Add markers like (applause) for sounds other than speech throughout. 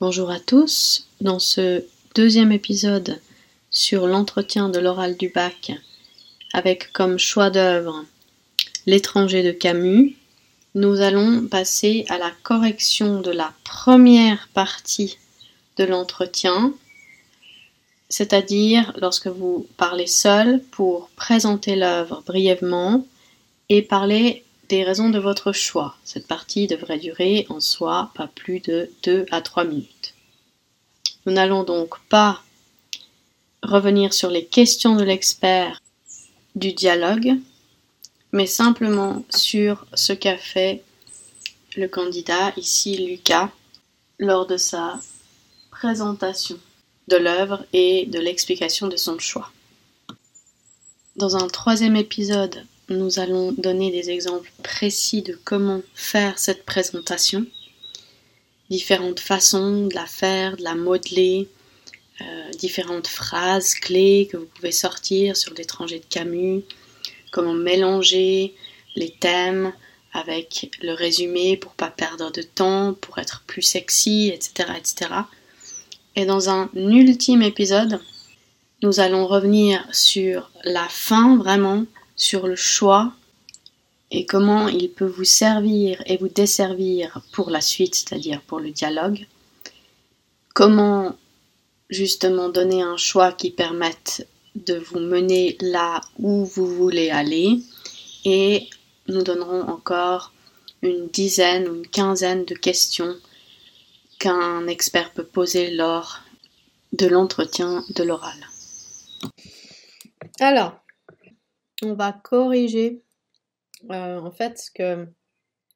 Bonjour à tous. Dans ce deuxième épisode sur l'entretien de l'oral du bac, avec comme choix d'œuvre L'étranger de Camus, nous allons passer à la correction de la première partie de l'entretien, c'est-à-dire lorsque vous parlez seul pour présenter l'œuvre brièvement et parler des raisons de votre choix. Cette partie devrait durer en soi pas plus de 2 à 3 minutes. Nous n'allons donc pas revenir sur les questions de l'expert du dialogue, mais simplement sur ce qu'a fait le candidat, ici Lucas, lors de sa présentation de l'œuvre et de l'explication de son choix. Dans un troisième épisode, nous allons donner des exemples précis de comment faire cette présentation, différentes façons de la faire, de la modeler, euh, différentes phrases clés que vous pouvez sortir sur l'étranger de Camus, comment mélanger les thèmes avec le résumé pour pas perdre de temps, pour être plus sexy, etc., etc. Et dans un ultime épisode, nous allons revenir sur la fin vraiment, sur le choix et comment il peut vous servir et vous desservir pour la suite, c'est-à-dire pour le dialogue. Comment justement donner un choix qui permette de vous mener là où vous voulez aller et nous donnerons encore une dizaine ou une quinzaine de questions qu'un expert peut poser lors de l'entretien de l'oral. Alors, on va corriger euh, en fait ce que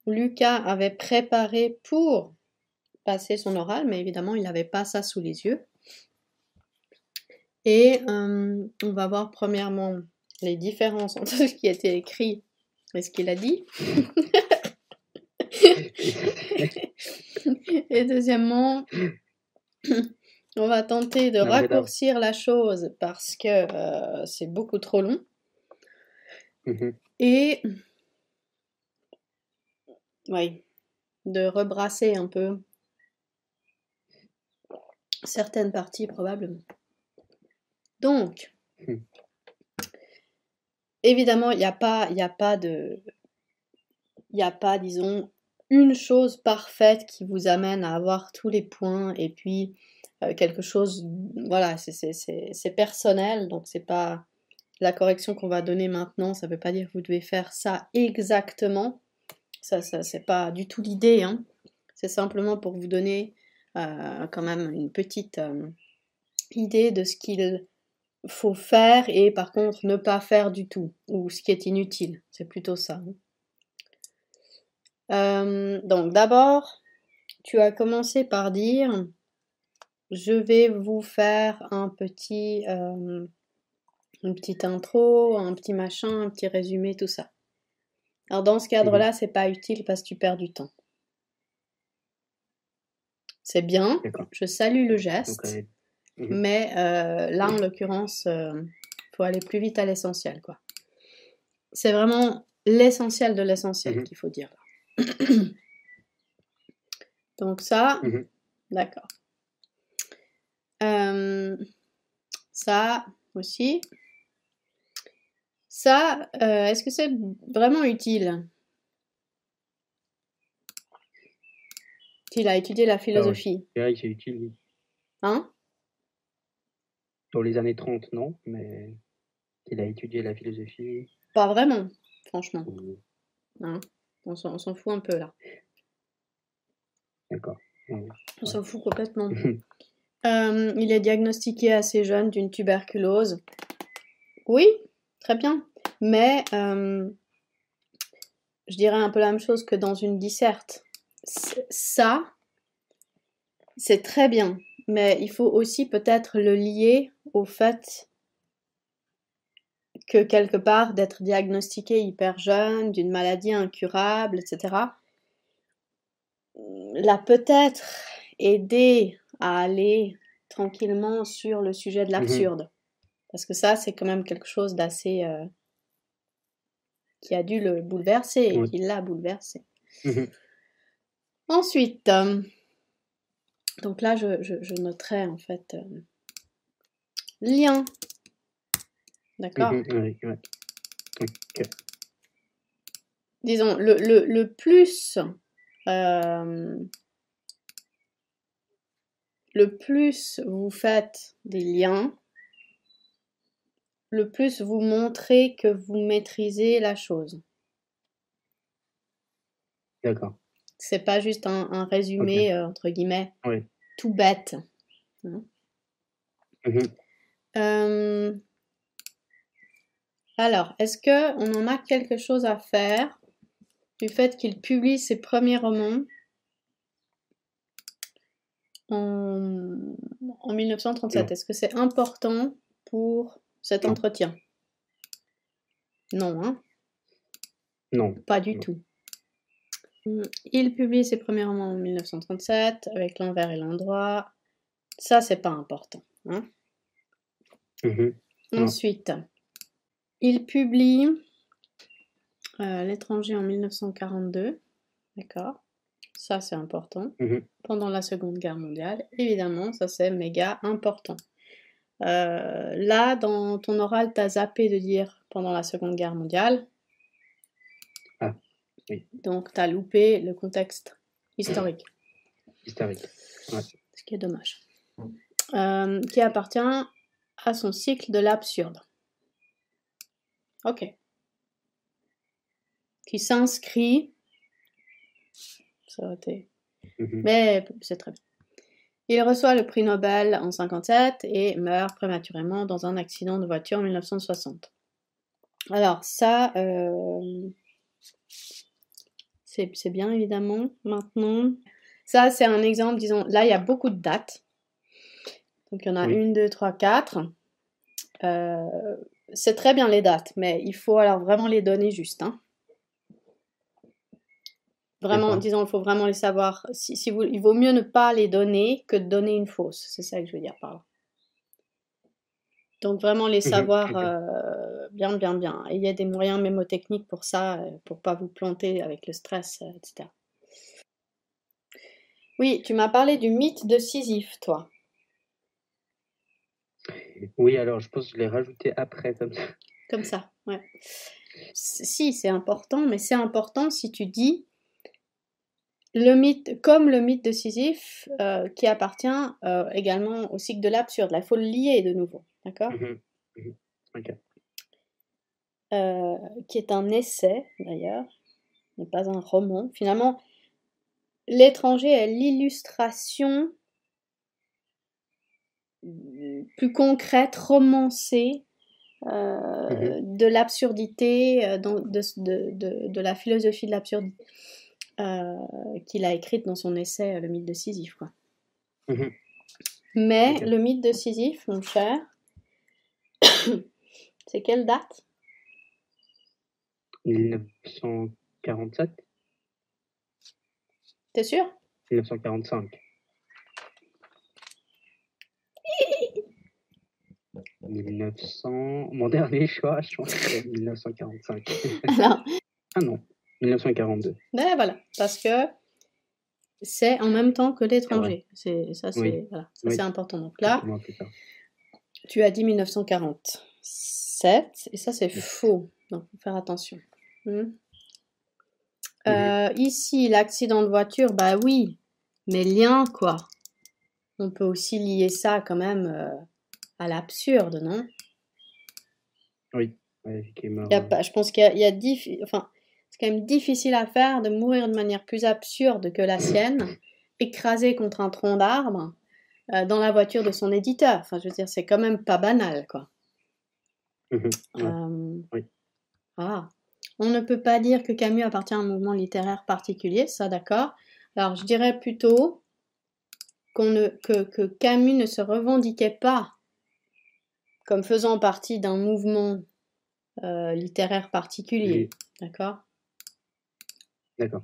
Lucas avait préparé pour passer son oral, mais évidemment il n'avait pas ça sous les yeux. Et euh, on va voir premièrement les différences entre ce qui a été écrit et ce qu'il a dit. et deuxièmement, on va tenter de raccourcir la chose parce que euh, c'est beaucoup trop long. Mhm. Et oui, de rebrasser un peu certaines parties probablement. Donc, hmm. évidemment, il n'y a pas, il a pas de, il n'y a pas, disons, une chose parfaite qui vous amène à avoir tous les points et puis euh, quelque chose, voilà, c'est personnel, donc c'est pas la correction qu'on va donner maintenant, ça ne veut pas dire que vous devez faire ça exactement. Ça, ça c'est pas du tout l'idée. Hein. C'est simplement pour vous donner euh, quand même une petite euh, idée de ce qu'il faut faire et par contre ne pas faire du tout ou ce qui est inutile. C'est plutôt ça. Hein. Euh, donc d'abord, tu as commencé par dire je vais vous faire un petit une petite intro, un petit machin, un petit résumé, tout ça. Alors dans ce cadre-là, mhm. c'est pas utile parce que tu perds du temps. C'est bien, je salue le geste, mhm. mais euh, là en l'occurrence, il euh, faut aller plus vite à l'essentiel, quoi. C'est vraiment l'essentiel de l'essentiel mhm. qu'il faut dire. (clears throat) Donc ça, d'accord. Euh, ça aussi, ça, euh, est-ce que c'est vraiment utile? Il a étudié la ah philosophie. c'est utile. Hein? Dans les années 30, non, mais il a étudié la philosophie. Pas vraiment, franchement. Hein? On s'en fout un peu là. D'accord. On s'en fout complètement. (laughs) Euh, il est diagnostiqué assez jeune d'une tuberculose. Oui, très bien. Mais euh, je dirais un peu la même chose que dans une disserte. Ça, c'est très bien, mais il faut aussi peut-être le lier au fait que quelque part d'être diagnostiqué hyper jeune, d'une maladie incurable, etc., l'a peut-être aidé à aller tranquillement sur le sujet de mmh l'absurde. Parce que ça, c'est quand même quelque chose d'assez... Euh, qui a dû le bouleverser et qui l'a bouleversé. Mmh Ensuite, euh, Donc là, je, je, je noterai en fait euh, lien. D'accord? Mhm, oui. Disons, le, le, le plus. le plus vous faites des liens, le plus vous montrez que vous maîtrisez la chose. D'accord. C'est pas juste un, un résumé, euh, entre guillemets, Oui. tout bête. Mhm. Euh, alors, est-ce que on en a quelque chose à faire du fait qu'il publie ses premiers romans en, en 1937 Non. Est-ce que c'est important pour cet entretien Non, hein Non. Pas du Non. tout. Hmm, Il publie ses premiers romans en 1937 avec l'envers et l'endroit. Ça, c'est pas important. Hein Mhm. Ensuite, il publie euh, L'étranger en 1942. D'accord Ça, c'est important. Mhm. Pendant la Seconde Guerre mondiale. Évidemment, ça, c'est méga important. Euh, là, dans ton oral, t'as zappé de dire pendant la Seconde Guerre mondiale. Ah, oui. Donc, t'as loupé le contexte historique. Historique. Ouais. ce qui est dommage, Euh, qui appartient à son cycle de l'absurde. Ok. Qui s'inscrit. Ça aurait été. Mhm. Mais c'est très bien. Il reçoit le prix Nobel en 57 et meurt prématurément dans un accident de voiture en 1960. Alors ça, euh, c'est c'est bien évidemment. Maintenant, ça c'est un exemple, disons, là il y a beaucoup de dates. Donc il y en a Oui. une, deux, trois, quatre. Euh, c'est très bien les dates, mais il faut alors vraiment les donner juste. hein. Vraiment, disons, il faut vraiment les savoir. Si, si vous, il vaut mieux ne pas les donner que de donner une fausse. C'est ça que je veux dire par là. Donc vraiment les Mhm, savoir euh, bien, bien, bien. Et il y a des moyens mémotechniques pour ça, euh, pour pas vous planter avec le stress, euh, etc. Oui, tu m'as parlé du mythe de Sisyphe, toi. Oui, alors je pense que je l'ai rajouté après comme ça. Comme ça, ouais. Si, c'est important, mais c'est important si tu dis le mythe, comme le mythe de Sisyphe, euh, qui appartient euh, également au cycle de l'absurde. Là, il faut le lier de nouveau, d'accord Mhm. Mhm. Ok. Euh, Qui est un essai, d'ailleurs, n'est pas un roman. Finalement, l'étranger est l'illustration plus concrète, romancée, euh, de l'absurdité, dans- de, de- de- de la philosophie de l'absurdité euh, qu'il a écrite dans son essai euh, Le mythe de Sisyphe. Quoi. Mhm. Mais le mythe de Sisyphe, mon cher, (coughs) c'est quelle date? 1947 T'es sûr? 1945 1900... (laughs) Mon dernier choix, je pense que c'est 1945. Alors, (laughs) ah non, 1942. ben voilà, parce que c'est en même temps que l'étranger. C'est ça, c'est Oui. voilà, ça, Oui. c'est important. Donc là, tu as dit 1947 et ça c'est faux. Donc faut faire attention. Hmm. Euh, ici, l'accident de voiture, bah oui, mais lien quoi. On peut aussi lier ça quand même euh, à l'absurde, non? Oui, ouais, qui est mort. Il y a pas, je pense qu'il y a, y a enfin, c'est quand même difficile à faire de mourir de manière plus absurde que la sienne, (clears throat) écrasé contre un tronc d'arbre euh, dans la voiture de son éditeur. Enfin, je veux dire, c'est quand même pas banal, quoi. Ouais. Euh, Oui. Ah. On ne peut pas dire que Camus appartient à un mouvement littéraire particulier, ça d'accord. Alors, je dirais plutôt qu'on ne, que, que Camus ne se revendiquait pas comme faisant partie d'un mouvement euh, littéraire particulier, Oui. D'accord.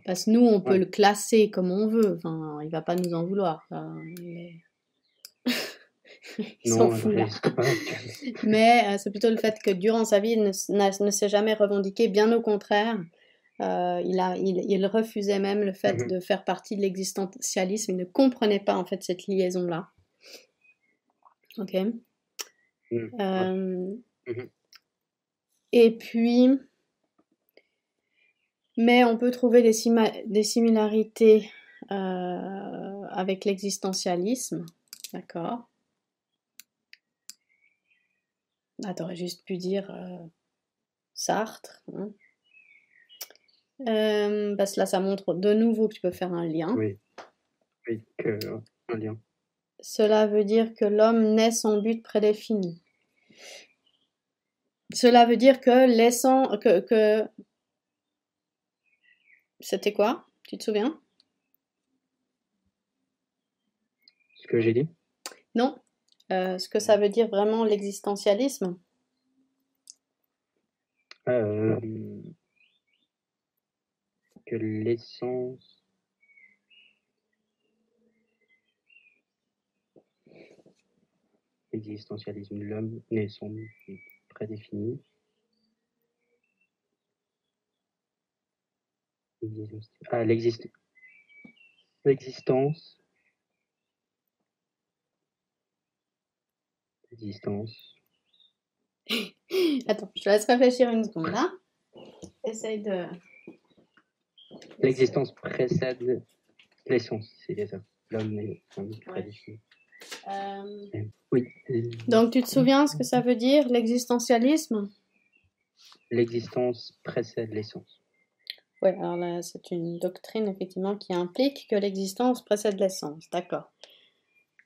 Parce que nous, on peut Ouais. le classer comme on veut, enfin, il va pas nous en vouloir. enfin, (laughs) il s'en fout, là. (laughs) (laughs) Mais euh, c'est plutôt le fait que durant sa vie, il ne, ne s'est jamais revendiqué, bien au contraire. Euh, il, a, il, il refusait même le fait Mhm. de faire partie de l'existentialisme. Il ne comprenait pas en fait cette liaison-là. Ok. Mm. Euh, Mhm. Et puis, mais on peut trouver des, similarités euh, avec l'existentialisme, d'accord Ah, t'aurais juste pu dire euh, Sartre. hein. Euh, parce que là, ça montre de nouveau que tu peux faire un lien. Oui. Oui, que, un lien. Cela veut dire que l'homme naît sans but prédéfini. Cela veut dire que laissant que, que... c'était quoi? Tu te souviens? Ce que j'ai dit? Non. Euh, Ce que ça veut dire vraiment l'existentialisme? Euh, que l'essence l'existentialisme de l'homme n'est but prédéfini. L'exist- Ah, l'exist- l'existence. L'existence. (gasps) Attends, je te laisse réfléchir une seconde là. Essaye de. L'existence précède l'essence, c'est ça. L'homme est Ouais. prédéfini. Euh, Oui. euh, Donc, tu te souviens ce que ça veut dire l'existentialisme? L'existence précède l'essence. Oui, alors là, c'est une doctrine effectivement qui implique que l'existence précède l'essence, d'accord.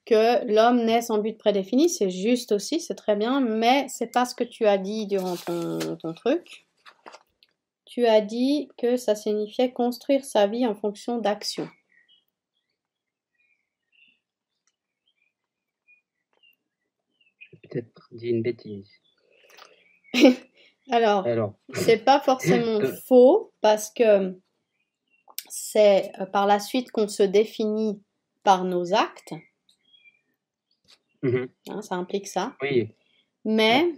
Que l'homme naît sans but prédéfini, c'est juste aussi, c'est très bien, mais c'est pas ce que tu as dit durant ton, ton truc. Tu as dit que ça signifiait construire sa vie en fonction d'actions. J'ai peut-être dit une bêtise. (laughs) Alors, Alors, c'est pas forcément (coughs) faux parce que c'est euh, par la suite qu'on se définit par nos actes, mhm, hein, ça implique ça. oui, Mais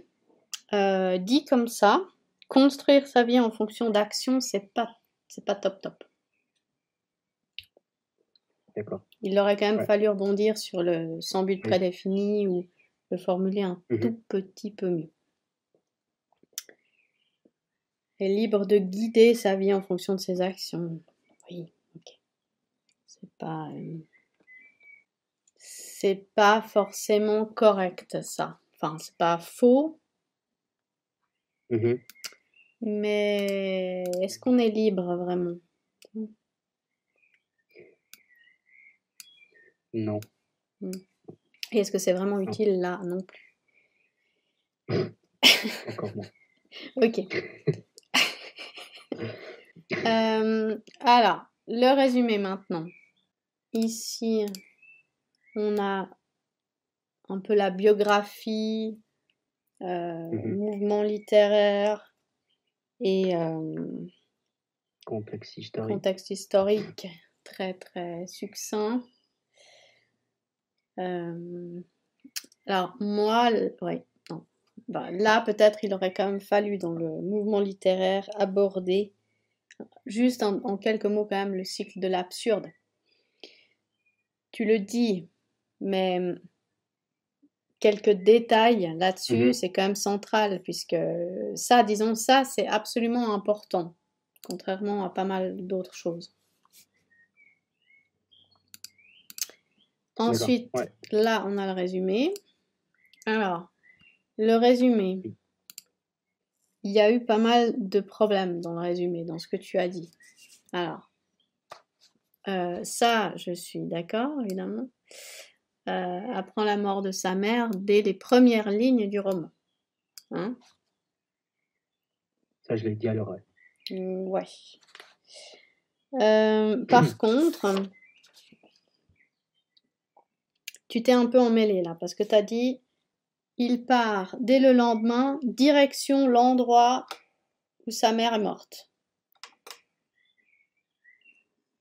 euh, dit comme ça, construire sa vie en fonction d'actions, c'est pas c'est pas top top. d'accord. Il aurait quand même Ouais. fallu rebondir sur le sans but prédéfini ou le formuler un Mhm. tout petit peu mieux. Est libre de guider sa vie en fonction de ses actions. Oui, ok. C'est pas euh, c'est pas forcément correct ça. Enfin, c'est pas faux, Mhm, Mais est-ce qu'on est libre vraiment? Non. Et est-ce que c'est vraiment utile là non plus? Encore moins. (laughs) Ok. Euh, alors, le résumé maintenant. Ici, on a un peu la biographie, euh, Mhm. mouvement littéraire et euh, Complexe historique. contexte historique très très succinct. Euh, alors moi, ouais, non. Bah, là peut-être il aurait quand même fallu dans le mouvement littéraire aborder juste en, en quelques mots quand même le cycle de l'absurde. Tu le dis, mais quelques détails là-dessus, Mhm. c'est quand même central puisque ça, disons ça, c'est absolument important contrairement à pas mal d'autres choses. Ensuite, ouais. là, on a le résumé. Alors, le résumé. Il y a eu pas mal de problèmes dans le résumé, dans ce que tu as dit. Alors, euh, ça, je suis d'accord, évidemment. Euh, apprend la mort de sa mère dès les premières lignes du roman. Hein Ça, je l'ai dit à l'oreille. Mm, Ouais. Euh, par (clears throat) contre, tu t'es un peu emmêlé là, parce que tu as dit il part dès le lendemain, direction l'endroit où sa mère est morte.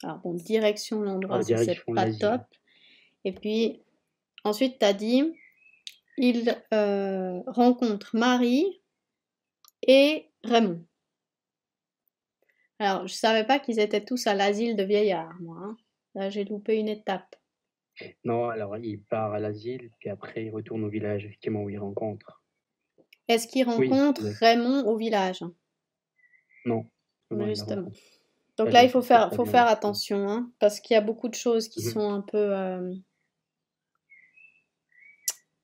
Alors bon, direction l'endroit, Ah, c'est pas top. Et puis, ensuite, tu as dit il euh, rencontre Marie et Raymond. Alors, je savais pas qu'ils étaient tous à l'asile de vieillards, moi. hein. Là, j'ai loupé une étape. Non, alors il part à l'asile, puis après il retourne au village, effectivement, où il rencontre. Est-ce rencontrent oui. Raymond au village? Non. Justement. rencontre. Donc là, il faut faire, faut attention, hein, parce qu'il y a beaucoup de choses qui Mhm. sont un peu euh,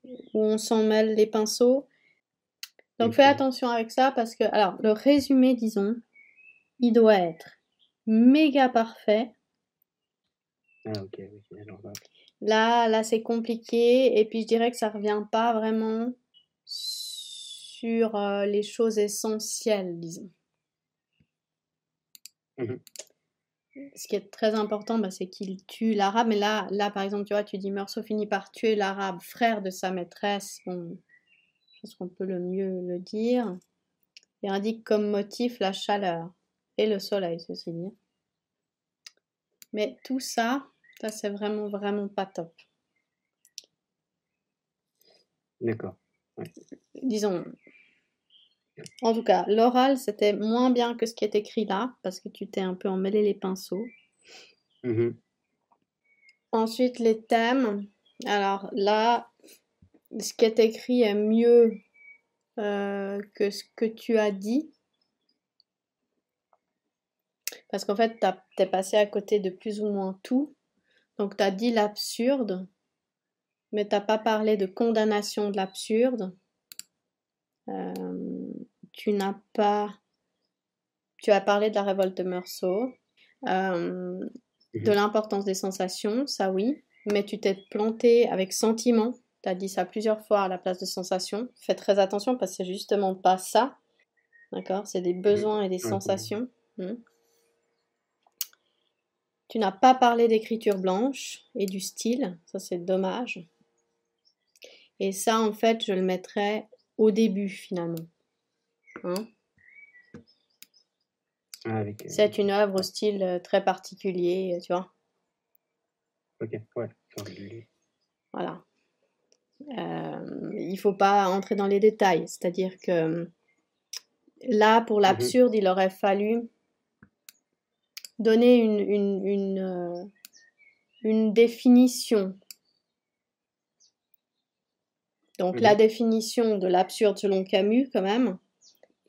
où on s'en mêle les pinceaux. Donc fais attention avec ça parce que, alors, le résumé, disons, il doit être méga parfait. Ah, ok, oui, alors là. Là, là, c'est compliqué. Et puis, je dirais que ça revient pas vraiment sur euh, les choses essentielles, disons. Mhm. Ce qui est très important, bah, c'est qu'il tue l'arabe. Mais là, là, par exemple, tu vois, tu dis Meursault finit par tuer l'arabe, frère de sa maîtresse. Bon, je pense qu'on peut le mieux le dire. Et indique comme motif la chaleur et le soleil, ceci dit. Mais tout ça, ça, c'est vraiment, vraiment pas top. D'accord. disons, en tout cas, l'oral, c'était moins bien que ce qui est écrit là, parce que tu t'es un peu emmêlé les pinceaux. Mhm. Ensuite, les thèmes. Alors là, ce qui est écrit est mieux euh, que ce que tu as dit. Parce qu'en fait, t'es passé à côté de plus ou moins tout. Donc, tu as dit l'absurde, mais t'as pas parlé de condamnation de l'absurde. Euh, tu n'as pas. Tu as parlé de la révolte de Meursault, euh, de Mhm. l'importance des sensations, ça oui, mais tu t'es planté avec sentiment. Tu as dit ça plusieurs fois à la place de sensation. Fais très attention parce que c'est justement pas ça. D'accord? C'est des besoins et des Ouais, sensations. Hmm. Tu n'as pas parlé d'écriture blanche et du style. Ça, c'est dommage. Et ça, en fait, je le mettrais au début, finalement. Hein? Ah, avec, euh, C'est une œuvre au style euh, très particulier, tu vois. Ok, ouais. Voilà. Euh, il faut pas entrer dans les détails. C'est-à-dire que là, pour l'absurde, il aurait fallu donner une, une, une, euh, une définition. Donc Mhm. la définition de l'absurde selon Camus, quand même.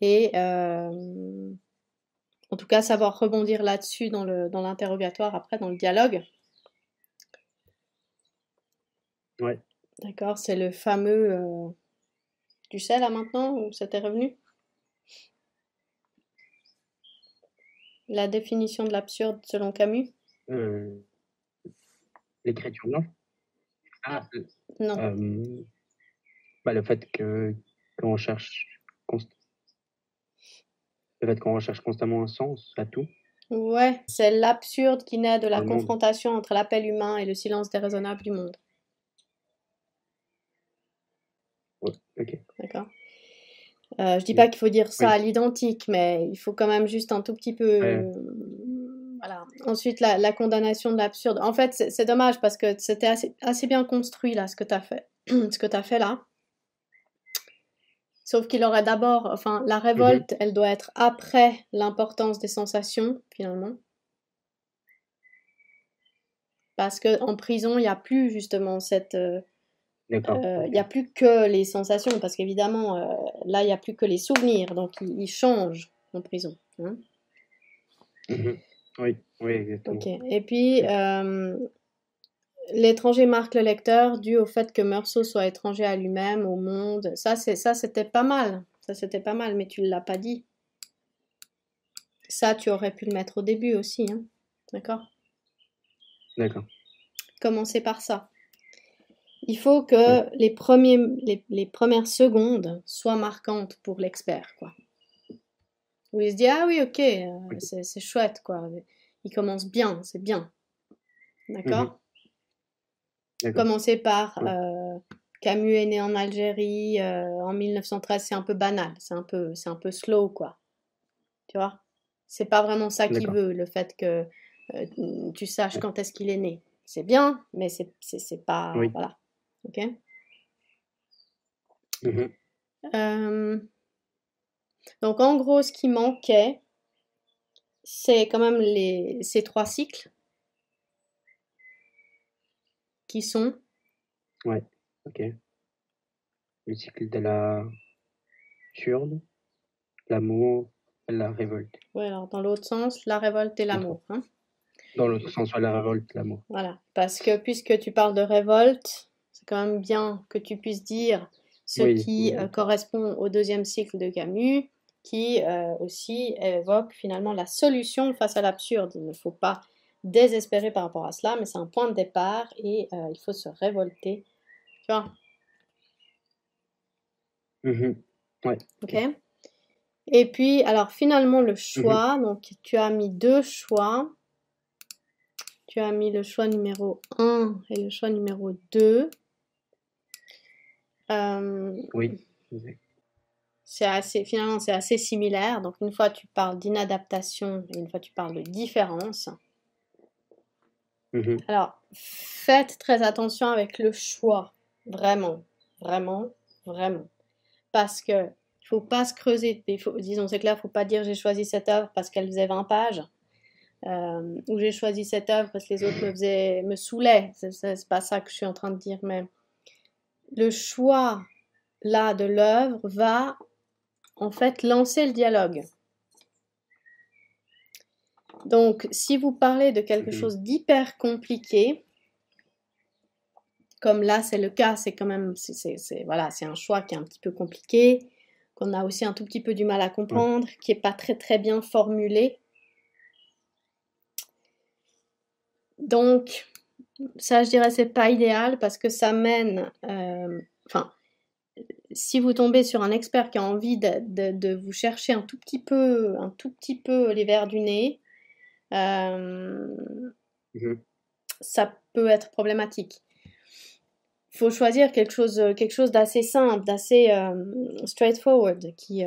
Et euh, en tout cas, savoir rebondir là-dessus dans le, dans l'interrogatoire, après, dans le dialogue. Ouais. D'accord, c'est le fameux. euh, Tu sais là maintenant où ça t'est revenu? La définition de l'absurde selon Camus? Euh, L'écriture blanche Ah, euh, Non. euh, bah, le fait que qu'on cherche const- le fait qu'on recherche constamment un sens à tout. Ouais, c'est l'absurde qui naît de la Le monde. confrontation entre l'appel humain et le silence déraisonnable du monde. Ouais, ok. D'accord Euh, Je dis pas qu'il faut dire ça Oui. à l'identique, mais il faut quand même juste un tout petit peu. Ouais. euh, Voilà. Ensuite, la, la condamnation de l'absurde. En fait, c'est dommage parce que c'était assez, assez bien construit là, ce que tu as fait. (clears throat) ce que as fait là. Sauf qu'il aurait d'abord. Enfin, la révolte, elle doit être après l'importance des sensations, finalement. Parce que en prison, il n'y a plus justement cette. Euh, Il n'y a plus que les sensations, parce qu'évidemment, euh, là, il n'y a plus que les souvenirs, donc ils, changent en prison. hein. Mhm. Oui, oui, exactement. Et puis, euh, l'étranger marque le lecteur dû au fait que Meursault soit étranger à lui-même, au monde. Ça, c'est ça, c'était pas mal. Ça, c'était pas mal, mais tu ne l'as pas dit. Ça, tu aurais pu le mettre au début aussi, hein. D'accord? D'accord. Commencer par ça. Il faut que les, premiers, les, les premières secondes soient marquantes pour l'expert, quoi. Où il se dit, ah oui, ok, euh, c'est chouette, quoi. Il commence bien, c'est bien. D'accord? D'accord. Commencer par euh, Camus est né en Algérie euh, en 1913, c'est un peu banal, c'est un peu, c'est un peu slow, quoi. Tu vois? C'est pas vraiment ça qu'il veut, le fait que tu saches quand est-ce qu'il est né. C'est bien, mais c'est pas. Oui. Voilà. Ok c'est quand même les, ces trois cycles qui sont. Ouais, ok. Le cycle de la absurde, l'amour, la révolte. Ouais, alors dans l'autre sens, la révolte et l'amour. Hein. Dans l'autre sens, la révolte, l'amour. Voilà, parce que puisque tu parles de révolte, c'est quand même bien que tu puisses dire ce qui euh, correspond au deuxième cycle de Camus, qui euh, aussi évoque finalement la solution face à l'absurde. Il ne faut pas désespérer par rapport à cela, mais c'est un point de départ et euh, il faut se révolter. Tu vois? Mm-hmm. Ouais. Ok. Et puis, alors finalement, le choix, mm-hmm. donc tu as mis deux choix. Tu as mis le choix numéro 1 et le choix numéro 2. Euh, oui. C'est assez, finalement, c'est assez similaire. Donc, une fois, tu parles d'inadaptation et une fois, tu parles de différence. Mhm. Alors, faites très attention avec le choix. Vraiment, vraiment, vraiment. Parce que il faut pas se creuser. disons, c'est clair, il faut pas dire j'ai choisi cette œuvre parce qu'elle faisait 20 pages. Euh, ou j'ai choisi cette œuvre parce que les autres me, faisaient, me saoulaient. C'est pas ça que je suis en train de dire, mais le choix là de l'œuvre va en fait lancer le dialogue. Donc, si vous parlez de quelque mhm. chose d'hyper compliqué, comme là c'est le cas, c'est quand même, c'est voilà, c'est un choix qui est un petit peu compliqué, qu'on a aussi un tout petit peu du mal à comprendre, qui est pas très très bien formulé. Donc, ça, je dirais, c'est pas idéal parce que ça mène, euh, enfin, si vous tombez sur un expert qui a envie de, vous chercher un tout petit peu, un tout petit peu les verres du nez, euh, mhm. ça peut être problématique. Il faut choisir quelque chose, quelque chose d'assez simple, d'assez euh, straightforward, qui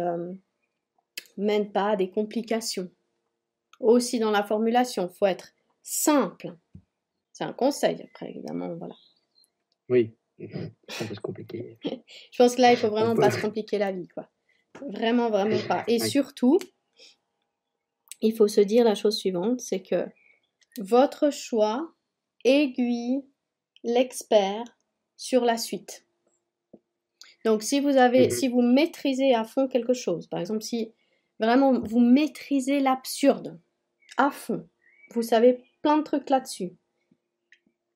mène pas à des complications. Aussi dans la formulation, il faut être simple. C'est un conseil, après, évidemment, voilà. Oui, (laughs) ça peut se compliquer. (laughs) Je pense que là, il faut vraiment pas se compliquer la vie, quoi. Vraiment, vraiment pas. Et surtout, il faut se dire la chose suivante, c'est que votre choix aiguille l'expert sur la suite. Donc, si vous avez, mhm. si vous maîtrisez à fond quelque chose, par exemple, si vraiment vous maîtrisez l'absurde à fond, vous savez plein de trucs là-dessus,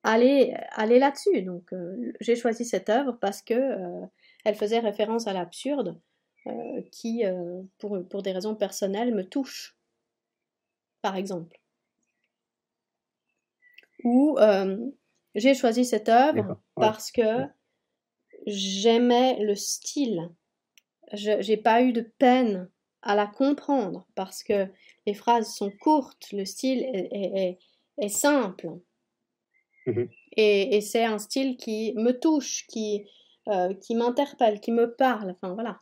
aller, aller là-dessus. Donc, euh, j'ai choisi cette œuvre parce que euh, elle faisait référence à l'absurde, euh, qui, pour, pour des raisons personnelles, me touche, par exemple. Ou j'ai choisi cette œuvre parce que j'aimais le style. Je n'ai pas eu de peine à la comprendre parce que les phrases sont courtes, le style est, est simple. Mhm. Et, c'est un style qui me touche, qui, euh, qui m'interpelle, qui me parle. Enfin voilà.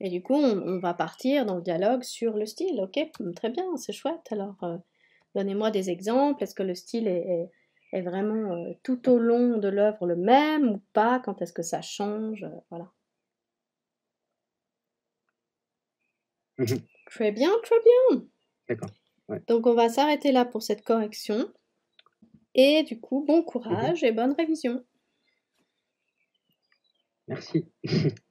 Et du coup, on, va partir dans le dialogue sur le style. Ok, très bien, c'est chouette. Alors, euh, donnez-moi des exemples. Est-ce que le style est, est, vraiment euh, tout au long de l'œuvre le même ou pas? Quand est-ce que ça change? Voilà. Mhm. Très bien, très bien. D'accord. Donc, on va s'arrêter là pour cette correction. Et du coup, bon courage et bonne révision. Merci. (laughs)